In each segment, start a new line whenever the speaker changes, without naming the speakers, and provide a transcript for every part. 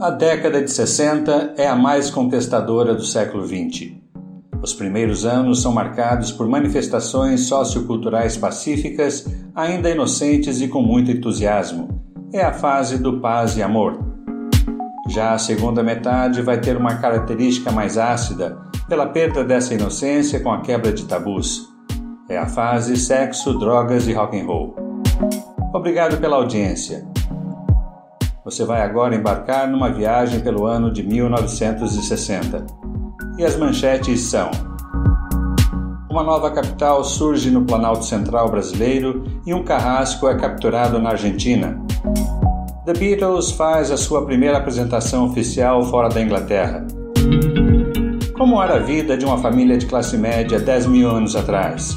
A década de 60 é a mais contestadora do século XX. Os primeiros anos são marcados por manifestações socioculturais pacíficas, ainda inocentes e com muito entusiasmo. É a fase do paz e amor. Já a segunda metade vai ter uma característica mais ácida, pela perda dessa inocência com a quebra de tabus. É a fase sexo, drogas e rock and roll. Obrigado pela audiência. Você vai agora embarcar numa viagem pelo ano de 1960. E as manchetes são: Uma nova capital surge no Planalto Central brasileiro e um carrasco é capturado na Argentina. The Beatles faz a sua primeira apresentação oficial fora da Inglaterra. Como era a vida de uma família de classe média 10 mil anos atrás?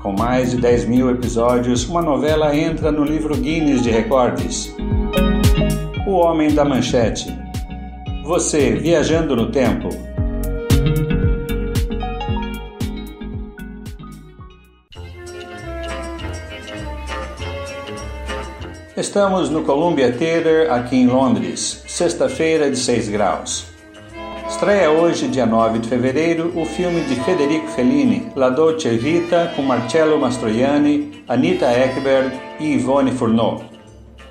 Com mais de 10 mil episódios, uma novela entra no livro Guinness de recordes. O Homem da Manchete. Você viajando no tempo. Estamos no Columbia Theatre aqui em Londres, sexta-feira de 6 graus. Estreia hoje, dia 9 de fevereiro, o filme de Federico Fellini, La Dolce Vita, com Marcello Mastroianni, Anita Ekberg e Yvonne Furneaux.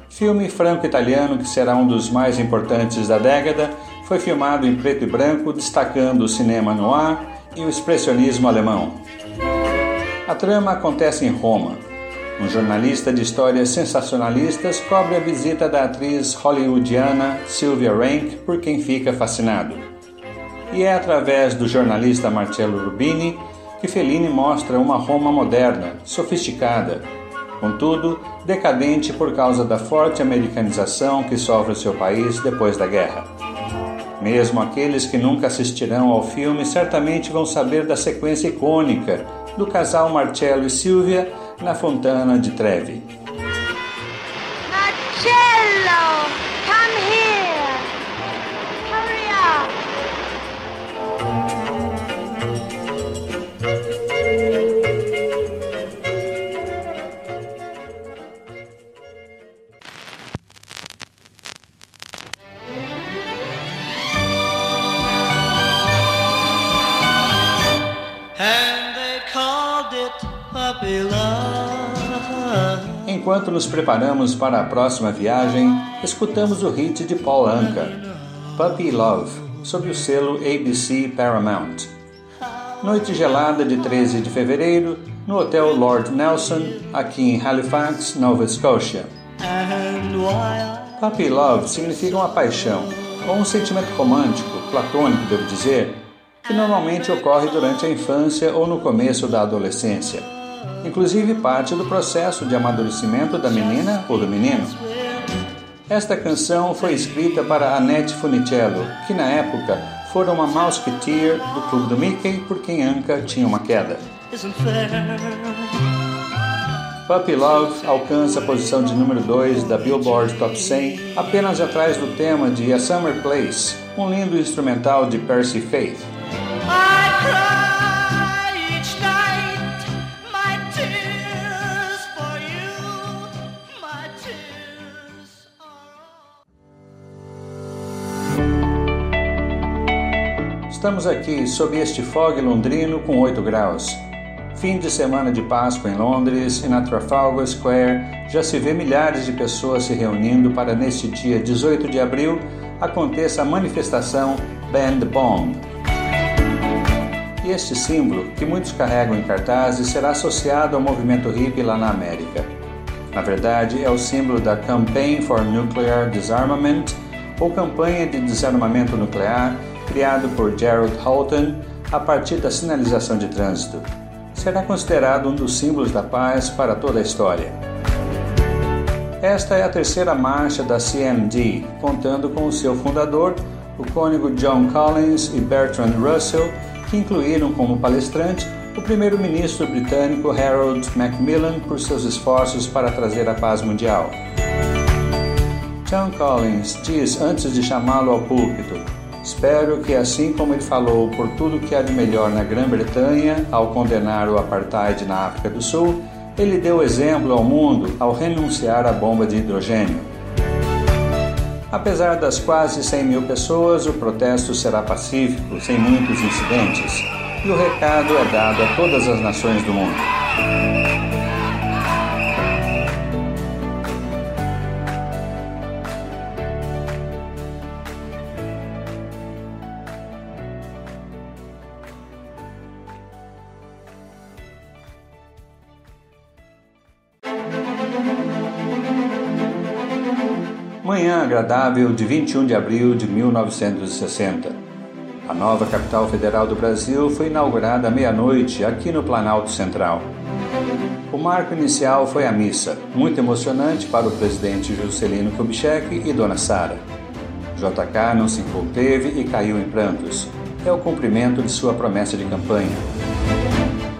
Filme franco-italiano que será um dos mais importantes da década, foi filmado em preto e branco, destacando o cinema noir e o expressionismo alemão. A trama acontece em Roma. Um jornalista de histórias sensacionalistas cobre a visita da atriz hollywoodiana Sylvia Rank, por quem fica fascinado. E é através do jornalista Marcello Rubini que Fellini mostra uma Roma moderna, sofisticada, contudo, decadente por causa da forte americanização que sofre o seu país depois da guerra. Mesmo aqueles que nunca assistirão ao filme certamente vão saber da sequência icônica do casal Marcello e Silvia na Fontana de Trevi.
Marcello, come here.
Enquanto nos preparamos para a próxima viagem, escutamos o hit de Paul Anka, Puppy Love, sob o selo ABC Paramount. Noite gelada de 13 de fevereiro, no Hotel Lord Nelson, aqui em Halifax, Nova Scotia. Puppy Love significa uma paixão, ou um sentimento romântico, platônico, devo dizer, que normalmente ocorre durante a infância ou no começo da adolescência inclusive parte do processo de amadurecimento da menina ou do menino. Esta canção foi escrita para Annette Funicello, que na época fora uma mouseketeer do clube do Mickey por quem Anka tinha uma queda. Puppy Love alcança a posição de número 2 da Billboard Top 100, apenas atrás do tema de A Summer Place, um lindo instrumental de Percy Faith. Estamos aqui sob este fog londrino com 8 graus. Fim de semana de Páscoa em Londres e na Trafalgar Square já se vê milhares de pessoas se reunindo para neste dia 18 de abril aconteça a manifestação Band Bomb. E este símbolo, que muitos carregam em cartazes, será associado ao movimento hippie lá na América. Na verdade, é o símbolo da Campaign for Nuclear Disarmament, ou Campanha de Desarmamento Nuclear, criado por Gerald Houghton a partir da sinalização de trânsito. Será considerado um dos símbolos da paz para toda a história. Esta é a terceira marcha da CMD, contando com seu fundador, o cônego John Collins e Bertrand Russell, que incluíram como palestrante o primeiro-ministro britânico Harold Macmillan por seus esforços para trazer a paz mundial. John Collins diz antes de chamá-lo ao púlpito: Espero que, assim como ele falou por tudo que há de melhor na Grã-Bretanha ao condenar o apartheid na África do Sul, ele deu exemplo ao mundo ao renunciar à bomba de hidrogênio. Apesar das quase 100 mil pessoas, o protesto será pacífico, sem muitos incidentes, e o recado é dado a todas as nações do mundo. Agradável de 21 de abril de 1960. A nova capital federal do Brasil foi inaugurada à meia-noite aqui no Planalto Central. O marco inicial foi a missa, muito emocionante para o presidente Juscelino Kubitschek e Dona Sara. JK não se conteve e caiu em prantos. É o cumprimento de sua promessa de campanha.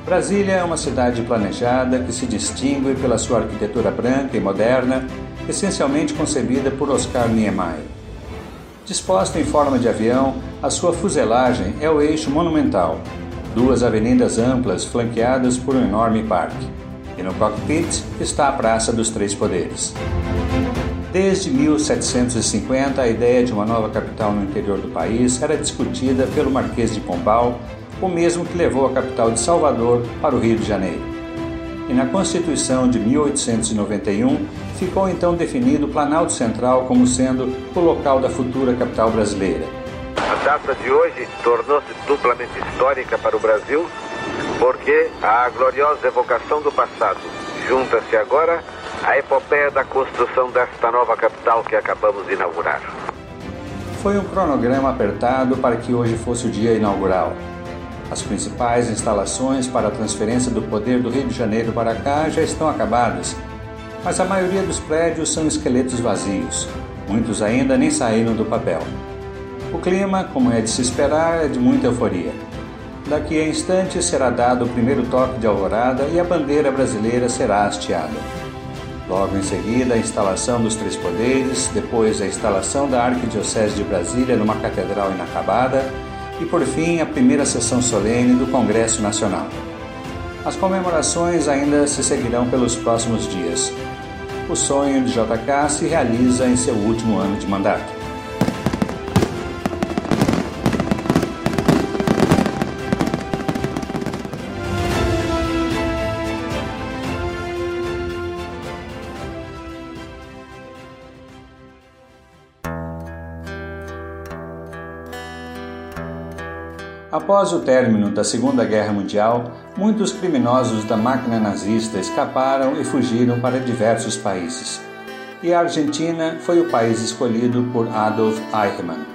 Brasília é uma cidade planejada que se distingue pela sua arquitetura branca e moderna essencialmente concebida por Oscar Niemeyer. Disposta em forma de avião, a sua fuselagem é o eixo monumental, duas avenidas amplas flanqueadas por um enorme parque. E no cockpit está a Praça dos Três Poderes. Desde 1750, a ideia de uma nova capital no interior do país era discutida pelo Marquês de Pombal, o mesmo que levou a capital de Salvador para o Rio de Janeiro e na Constituição de 1891 ficou então definido o Planalto Central como sendo o local da futura capital brasileira.
A data de hoje tornou-se duplamente histórica para o Brasil porque a gloriosa evocação do passado junta-se agora à epopeia da construção desta nova capital que acabamos de inaugurar.
Foi um cronograma apertado para que hoje fosse o dia inaugural. As principais instalações para a transferência do poder do Rio de Janeiro para cá já estão acabadas, mas a maioria dos prédios são esqueletos vazios. Muitos ainda nem saíram do papel. O clima, como é de se esperar, é de muita euforia. Daqui a instantes será dado o primeiro toque de alvorada e a bandeira brasileira será hasteada. Logo em seguida, a instalação dos Três Poderes, depois a instalação da Arquidiocese de Brasília numa catedral inacabada e, por fim, a primeira sessão solene do Congresso Nacional. As comemorações ainda se seguirão pelos próximos dias. O sonho de JK se realiza em seu último ano de mandato. Após o término da Segunda Guerra Mundial, muitos criminosos da máquina nazista escaparam e fugiram para diversos países. E a Argentina foi o país escolhido por Adolf Eichmann.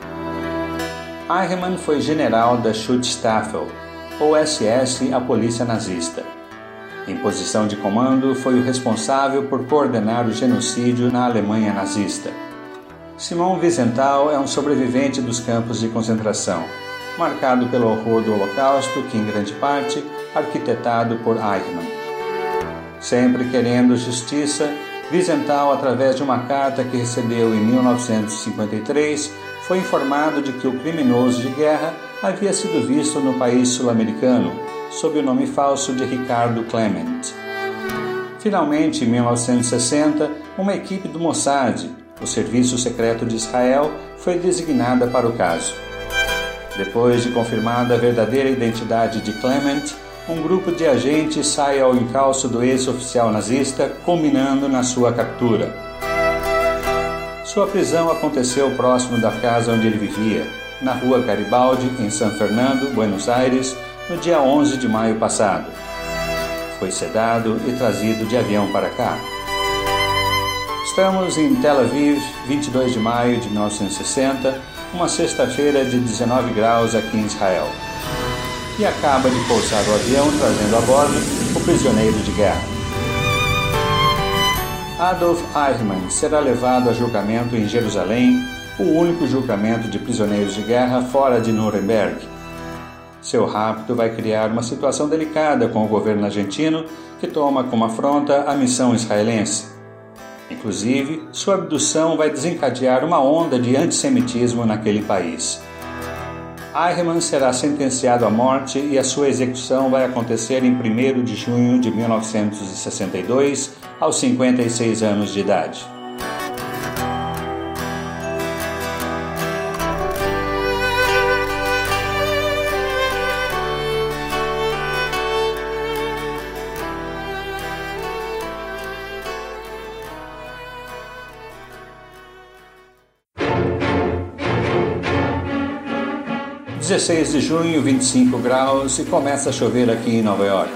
Eichmann foi general da Schutzstaffel, ou SS, a polícia nazista. Em posição de comando, foi o responsável por coordenar o genocídio na Alemanha nazista. Simon Wiesenthal é um sobrevivente dos campos de concentração marcado pelo horror do Holocausto, que em grande parte arquitetado por Eichmann. Sempre querendo justiça, Wiesenthal, através de uma carta que recebeu em 1953, foi informado de que o criminoso de guerra havia sido visto no país sul-americano, sob o nome falso de Ricardo Clement. Finalmente, em 1960, uma equipe do Mossad, o Serviço Secreto de Israel, foi designada para o caso. Depois de confirmada a verdadeira identidade de Clement, um grupo de agentes sai ao encalço do ex-oficial nazista, culminando na sua captura. Sua prisão aconteceu próximo da casa onde ele vivia, na rua Garibaldi, em San Fernando, Buenos Aires, no dia 11 de maio passado. Foi sedado e trazido de avião para cá. Estamos em Tel Aviv, 22 de maio de 1960 uma sexta-feira de 19 graus aqui em Israel. E acaba de pousar o avião trazendo a bordo o prisioneiro de guerra. Adolf Eichmann será levado a julgamento em Jerusalém, o único julgamento de prisioneiros de guerra fora de Nuremberg. Seu rapto vai criar uma situação delicada com o governo argentino, que toma como afronta a missão israelense. Inclusive, sua abdução vai desencadear uma onda de antissemitismo naquele país. Eichmann será sentenciado à morte e a sua execução vai acontecer em 1 de junho de 1962, aos 56 anos de idade. 16 de junho, 25 graus e começa a chover aqui em Nova York.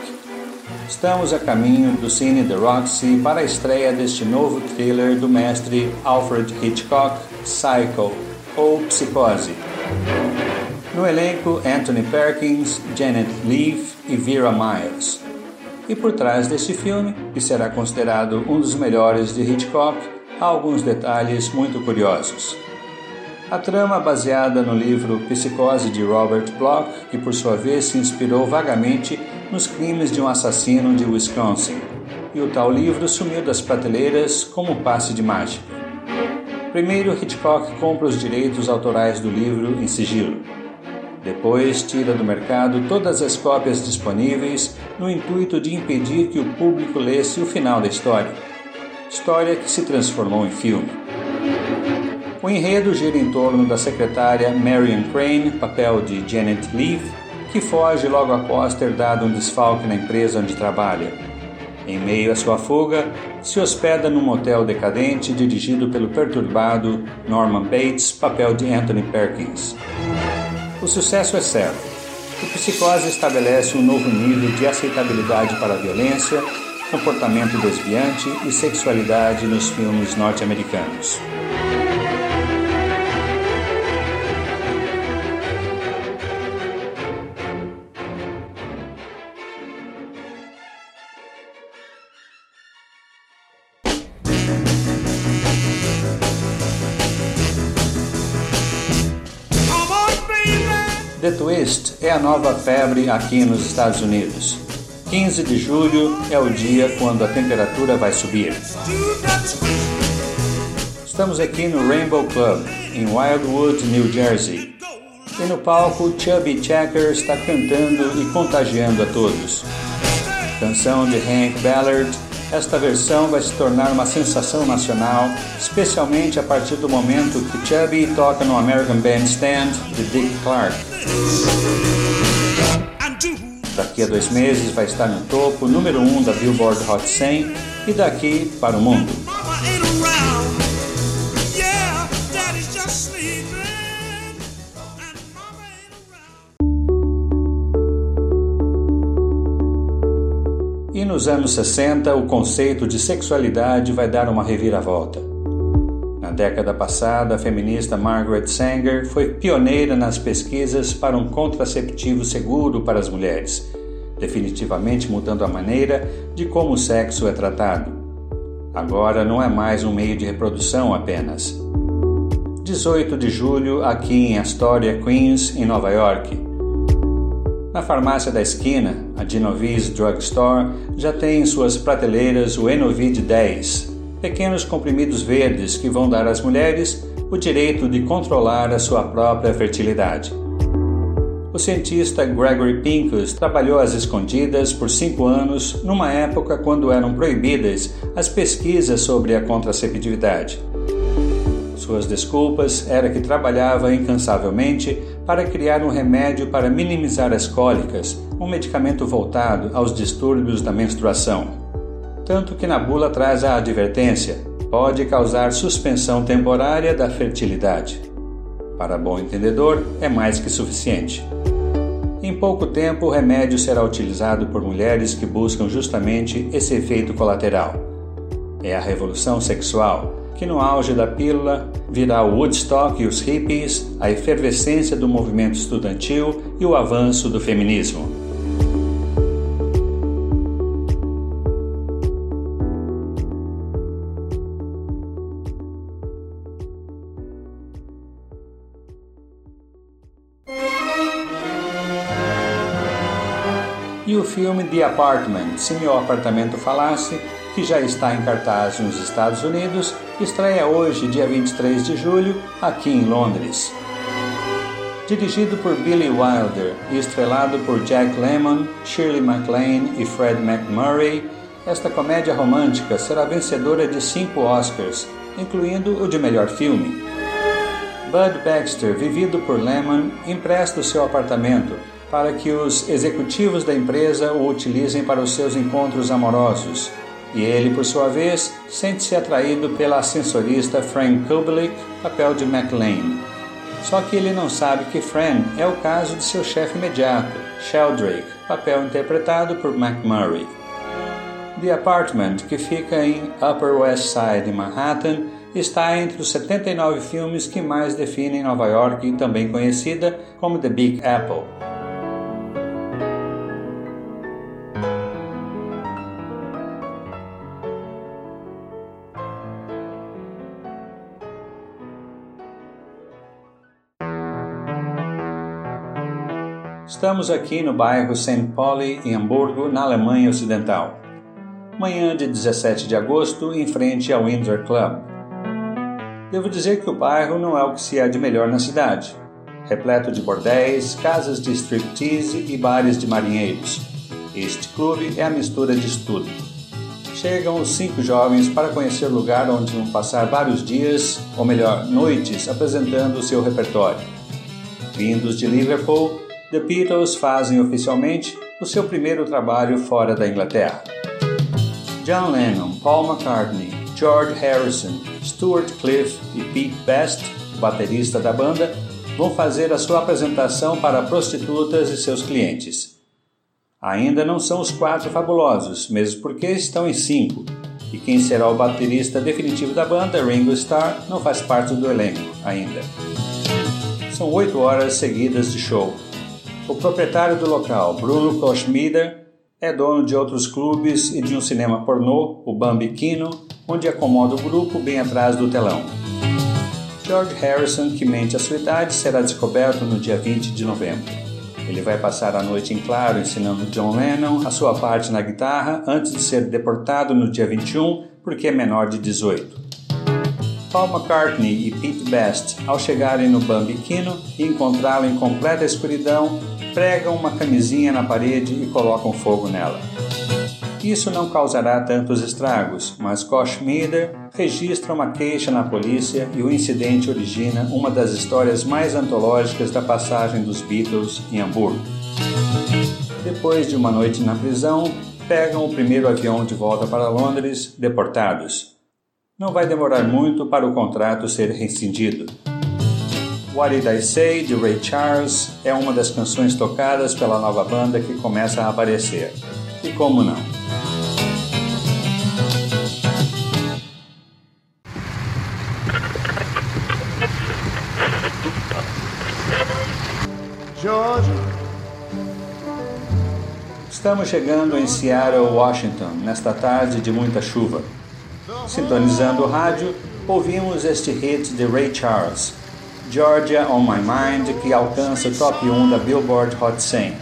Estamos a caminho do Cine The Roxy para a estreia deste novo thriller do mestre Alfred Hitchcock, Psycho, ou Psicose. No elenco, Anthony Perkins, Janet Leigh e Vera Miles. E por trás deste filme, que será considerado um dos melhores de Hitchcock, há alguns detalhes muito curiosos. A trama baseada no livro Psicose de Robert Bloch, que por sua vez se inspirou vagamente nos crimes de um assassino de Wisconsin, e o tal livro sumiu das prateleiras como um passe de mágica. Primeiro, Hitchcock compra os direitos autorais do livro em sigilo. Depois, tira do mercado todas as cópias disponíveis no intuito de impedir que o público lesse o final da história. História que se transformou em filme. O enredo gira em torno da secretária Marion Crane, papel de Janet Leigh, que foge logo após ter dado um desfalque na empresa onde trabalha. Em meio à sua fuga, se hospeda num motel decadente dirigido pelo perturbado Norman Bates, papel de Anthony Perkins. O sucesso é certo. O Psicose estabelece um novo nível de aceitabilidade para a violência, comportamento desviante e sexualidade nos filmes norte-americanos. Twist é a nova febre aqui nos Estados Unidos. 15 de julho é o dia quando a temperatura vai subir. Estamos aqui no Rainbow Club, em Wildwood, New Jersey. E no palco, Chubby Checker está cantando e contagiando a todos. Canção de Hank Ballard esta versão vai se tornar uma sensação nacional, especialmente a partir do momento que Chubby toca no American Bandstand de Dick Clark. Daqui a dois meses vai estar no topo, número 1 um da Billboard Hot 100 e daqui para o mundo. Nos anos 60, o conceito de sexualidade vai dar uma reviravolta. Na década passada, a feminista Margaret Sanger foi pioneira nas pesquisas para um contraceptivo seguro para as mulheres, definitivamente mudando a maneira de como o sexo é tratado. Agora não é mais um meio de reprodução apenas. 18 de julho, aqui em Astoria, Queens, em Nova York. Na farmácia da esquina, a Genovese Drug Store já tem em suas prateleiras o Enovid 10, pequenos comprimidos verdes que vão dar às mulheres o direito de controlar a sua própria fertilidade. O cientista Gregory Pincus trabalhou às escondidas por cinco anos, numa época quando eram proibidas as pesquisas sobre a contraceptividade. Suas desculpas era que trabalhava incansavelmente para criar um remédio para minimizar as cólicas, um medicamento voltado aos distúrbios da menstruação. Tanto que na bula traz a advertência: pode causar suspensão temporária da fertilidade. Para bom entendedor, é mais que suficiente. Em pouco tempo, o remédio será utilizado por mulheres que buscam justamente esse efeito colateral. É a revolução sexual que no auge da pílula virá o Woodstock e os hippies, a efervescência do movimento estudantil e o avanço do feminismo. E o filme The Apartment, se meu apartamento falasse, que já está em cartaz nos Estados Unidos, estreia hoje, dia 23 de julho, aqui em Londres. Dirigido por Billy Wilder e estrelado por Jack Lemmon, Shirley MacLaine e Fred McMurray, esta comédia romântica será vencedora de cinco Oscars, incluindo o de melhor filme. Bud Baxter, vivido por Lemmon, empresta o seu apartamento para que os executivos da empresa o utilizem para os seus encontros amorosos e ele, por sua vez, sente-se atraído pela ascensorista Frank Kubelik, papel de McLean. Só que ele não sabe que Fran é o caso de seu chefe imediato, Sheldrake, papel interpretado por McMurray. The Apartment, que fica em Upper West Side, Manhattan, está entre os 79 filmes que mais definem Nova York, também conhecida como The Big Apple. Estamos aqui no bairro St. Pauli, em Hamburgo, na Alemanha Ocidental. Manhã de 17 de agosto, em frente ao Windsor Club. Devo dizer que o bairro não é o que se há de melhor na cidade. Repleto de bordéis, casas de striptease e bares de marinheiros. Este clube é a mistura de tudo. Chegam os cinco jovens para conhecer o lugar onde vão passar vários dias, ou melhor, noites, apresentando o seu repertório. Vindos de Liverpool, The Beatles fazem oficialmente o seu primeiro trabalho fora da Inglaterra. John Lennon, Paul McCartney, George Harrison, Stuart Cliff e Pete Best, baterista da banda, vão fazer a sua apresentação para prostitutas e seus clientes. Ainda não são os quatro fabulosos, mesmo porque estão em cinco, e quem será o baterista definitivo da banda, Ringo Starr, não faz parte do elenco ainda. São oito horas seguidas de show. O proprietário do local, Bruno Koschmider, é dono de outros clubes e de um cinema pornô, o Bambikino, onde acomoda o grupo bem atrás do telão. George Harrison, que mente a sua idade, será descoberto no dia 20 de novembro. Ele vai passar a noite em claro ensinando John Lennon a sua parte na guitarra antes de ser deportado no dia 21 porque é menor de 18. Paul McCartney e Pete Best, ao chegarem no Bambikino e encontrá-lo em completa escuridão, pregam uma camisinha na parede e colocam fogo nela. Isso não causará tantos estragos, mas Koch Mieder registra uma queixa na polícia e o incidente origina uma das histórias mais antológicas da passagem dos Beatles em Hamburgo. Depois de uma noite na prisão, pegam o primeiro avião de volta para Londres, deportados. Não vai demorar muito para o contrato ser rescindido. What Did I Say, de Ray Charles, é uma das canções tocadas pela nova banda que começa a aparecer. E como não? Georgia. Estamos chegando em Seattle, Washington, nesta tarde de muita chuva. Sintonizando o rádio, ouvimos este hit de Ray Charles, Georgia on My Mind, que alcança o top 1 da Billboard Hot 100.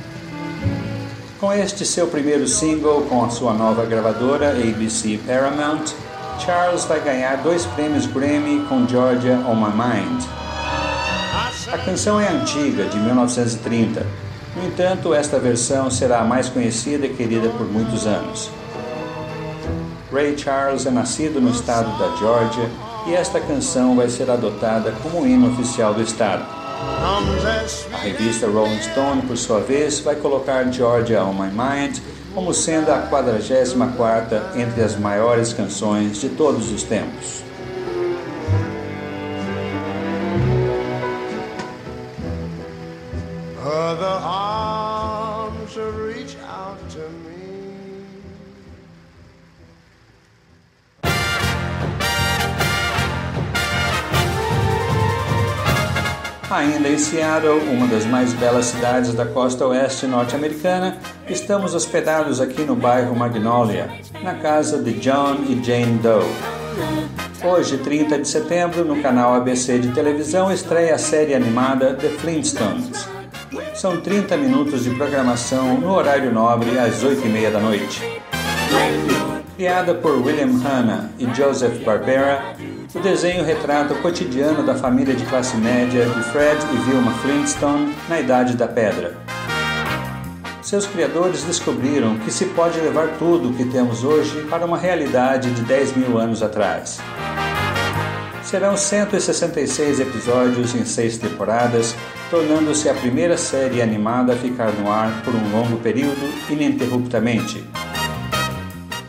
Com este seu primeiro single com a sua nova gravadora ABC Paramount, Charles vai ganhar dois prêmios Grammy com Georgia on My Mind. A canção é antiga, de 1930. No entanto, esta versão será a mais conhecida e querida por muitos anos. Ray Charles é nascido no estado da Georgia e esta canção vai ser adotada como hino oficial do estado. A revista Rolling Stone, por sua vez, vai colocar Georgia on My Mind como sendo a 44ª entre as maiores canções de todos os tempos. Ainda em Seattle, uma das mais belas cidades da costa oeste norte-americana, estamos hospedados aqui no bairro Magnolia, na casa de John e Jane Doe. Hoje, 30 de setembro, no canal ABC de televisão, estreia a série animada The Flintstones. São 30 minutos de programação no horário nobre às 8h30 da noite. Criada por William Hanna e Joseph Barbera, o desenho retrata o cotidiano da família de classe média de Fred e Vilma Flintstone na Idade da Pedra. Seus criadores descobriram que se pode levar tudo o que temos hoje para uma realidade de 10 mil anos atrás. Serão 166 episódios em seis temporadas, tornando-se a primeira série animada a ficar no ar por um longo período ininterruptamente.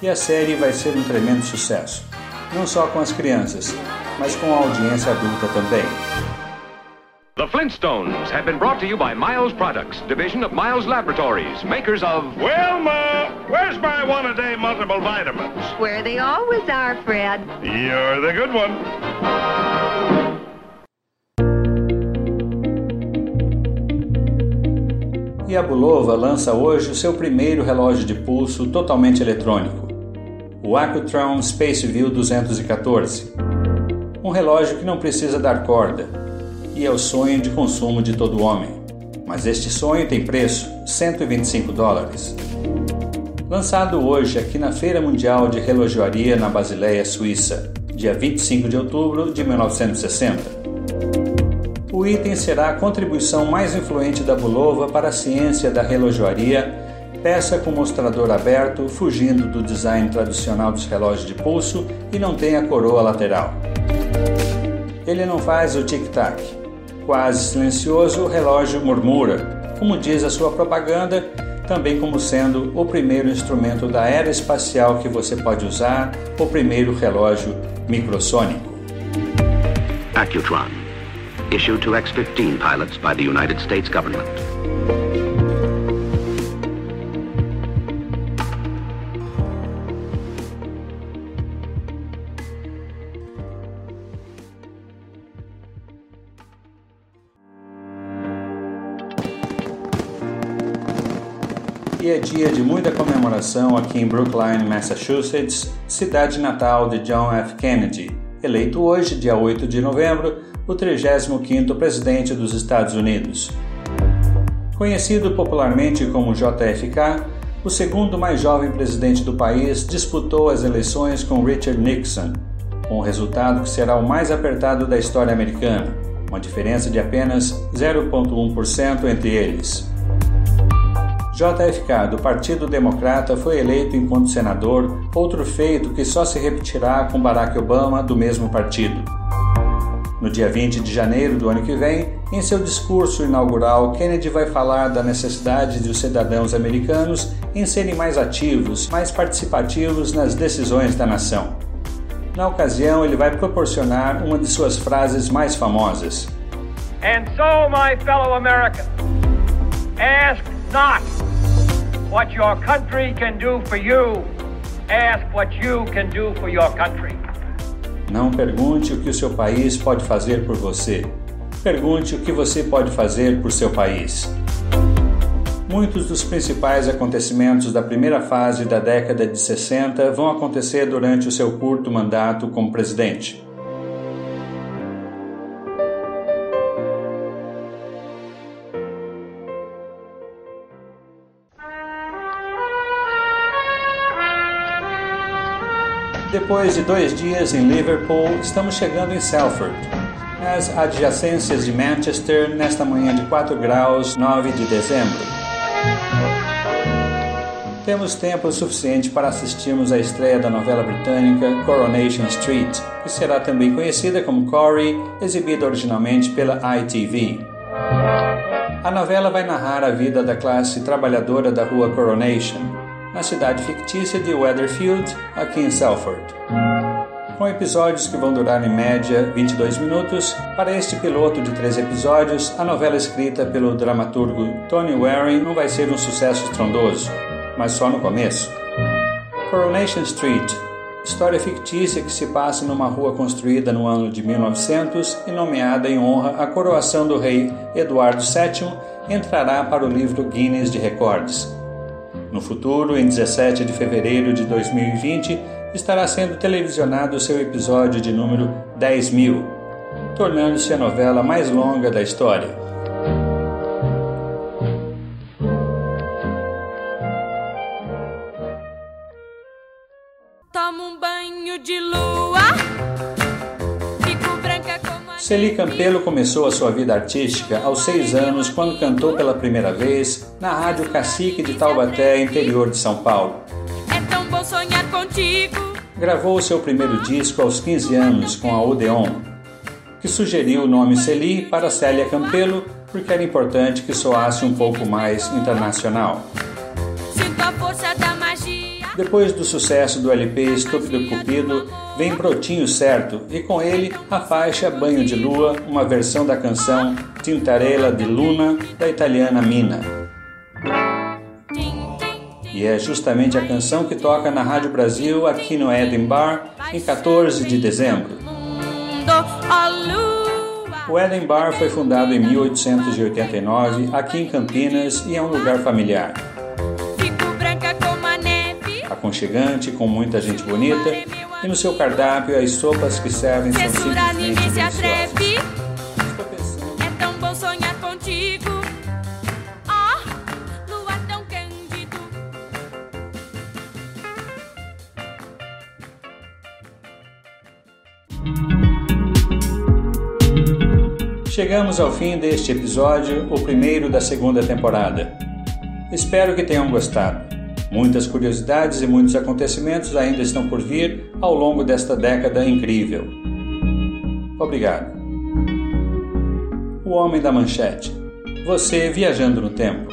E a série vai ser um tremendo sucesso não só com as crianças, mas com a audiência adulta também.
The Flintstones have been brought to you by Miles Products, division of Miles Laboratories, makers of.
Wilma, where's my one a day multiple vitamins?
Where they always are, Fred.
You're the good one.
E a Bulova lança hoje o seu primeiro relógio de pulso totalmente eletrônico, o Accutron Spaceview 214. Um relógio que não precisa dar corda, e é o sonho de consumo de todo homem. Mas este sonho tem preço, 125 dólares. Lançado hoje aqui na Feira Mundial de Relojoaria na Basileia, Suíça, dia 25 de outubro de 1960. O item será a contribuição mais influente da Bulova para a ciência da relojoaria, peça com mostrador aberto, fugindo do design tradicional dos relógios de pulso e não tem a coroa lateral. Ele não faz o tic-tac, Quase silencioso, o relógio murmura, como diz a sua propaganda, também como sendo o primeiro instrumento da era espacial que você pode usar, o primeiro relógio microsônico.
Accutron, issued to X-15 pilots by the United States government.
É dia de muita comemoração aqui em Brookline, Massachusetts, cidade natal de John F. Kennedy, eleito hoje, dia 8 de novembro, o 35º presidente dos Estados Unidos. Conhecido popularmente como JFK, o segundo mais jovem presidente do país disputou as eleições com Richard Nixon, com o resultado que será o mais apertado da história americana, uma diferença de apenas 0,1% entre eles. JFK, do Partido Democrata, foi eleito enquanto senador, outro feito que só se repetirá com Barack Obama, do mesmo partido. No dia 20 de janeiro do ano que vem, em seu discurso inaugural, Kennedy vai falar da necessidade de os cidadãos americanos em serem mais ativos, mais participativos nas decisões da nação. Na ocasião, ele vai proporcionar uma de suas frases mais famosas.
And so, my fellow Americans, ask not what your country can do for you. Ask what you can do for your country.
Não pergunte o que o seu país pode fazer por você. Pergunte o que você pode fazer por seu país. Muitos dos principais acontecimentos da primeira fase da década de 60 vão acontecer durante o seu curto mandato como presidente. Depois de dois dias em Liverpool, estamos chegando em Salford, nas adjacências de Manchester, nesta manhã de 4 graus, 9 de dezembro. Temos tempo suficiente para assistirmos à estreia da novela britânica Coronation Street, que será também conhecida como Corrie, exibida originalmente pela ITV. A novela vai narrar a vida da classe trabalhadora da rua Coronation, na cidade fictícia de Weatherfield, aqui em Salford. Com episódios que vão durar em média 22 minutos, para este piloto de três episódios, a novela escrita pelo dramaturgo Tony Waring não vai ser um sucesso estrondoso, mas só no começo. Coronation Street história fictícia que se passa numa rua construída no ano de 1900 e nomeada em honra à coroação do rei Eduardo VII, entrará para o livro Guinness de Recordes. No futuro, em 17 de fevereiro de 2020, estará sendo televisionado seu episódio de número 10 mil, tornando-se a novela mais longa da história. Celi Campelo começou a sua vida artística aos seis anos quando cantou pela primeira vez na Rádio Cacique de Taubaté, interior de São Paulo.
É tão bom sonhar contigo.
Gravou seu primeiro disco aos 15 anos com a Odeon, que sugeriu o nome Celi para Célia Campelo porque era importante que soasse um pouco mais internacional. Depois do sucesso do LP Estúpido Cupido, vem Brotinho Certo e com ele a faixa Banho de Lua, uma versão da canção Tintarella di Luna da italiana Mina. E é justamente a canção que toca na Rádio Brasil aqui no Eden Bar em 14 de dezembro. O Eden Bar foi fundado em 1889 aqui em Campinas e é um lugar familiar aconchegante, com muita gente bonita, e no seu cardápio as sopas que servem são simplesmente deliciosas.
É cândido.
Chegamos ao fim deste episódio, o primeiro da segunda temporada. Espero que tenham gostado. Muitas curiosidades e muitos acontecimentos ainda estão por vir ao longo desta década incrível. Obrigado. O Homem da Manchete. Você viajando no tempo.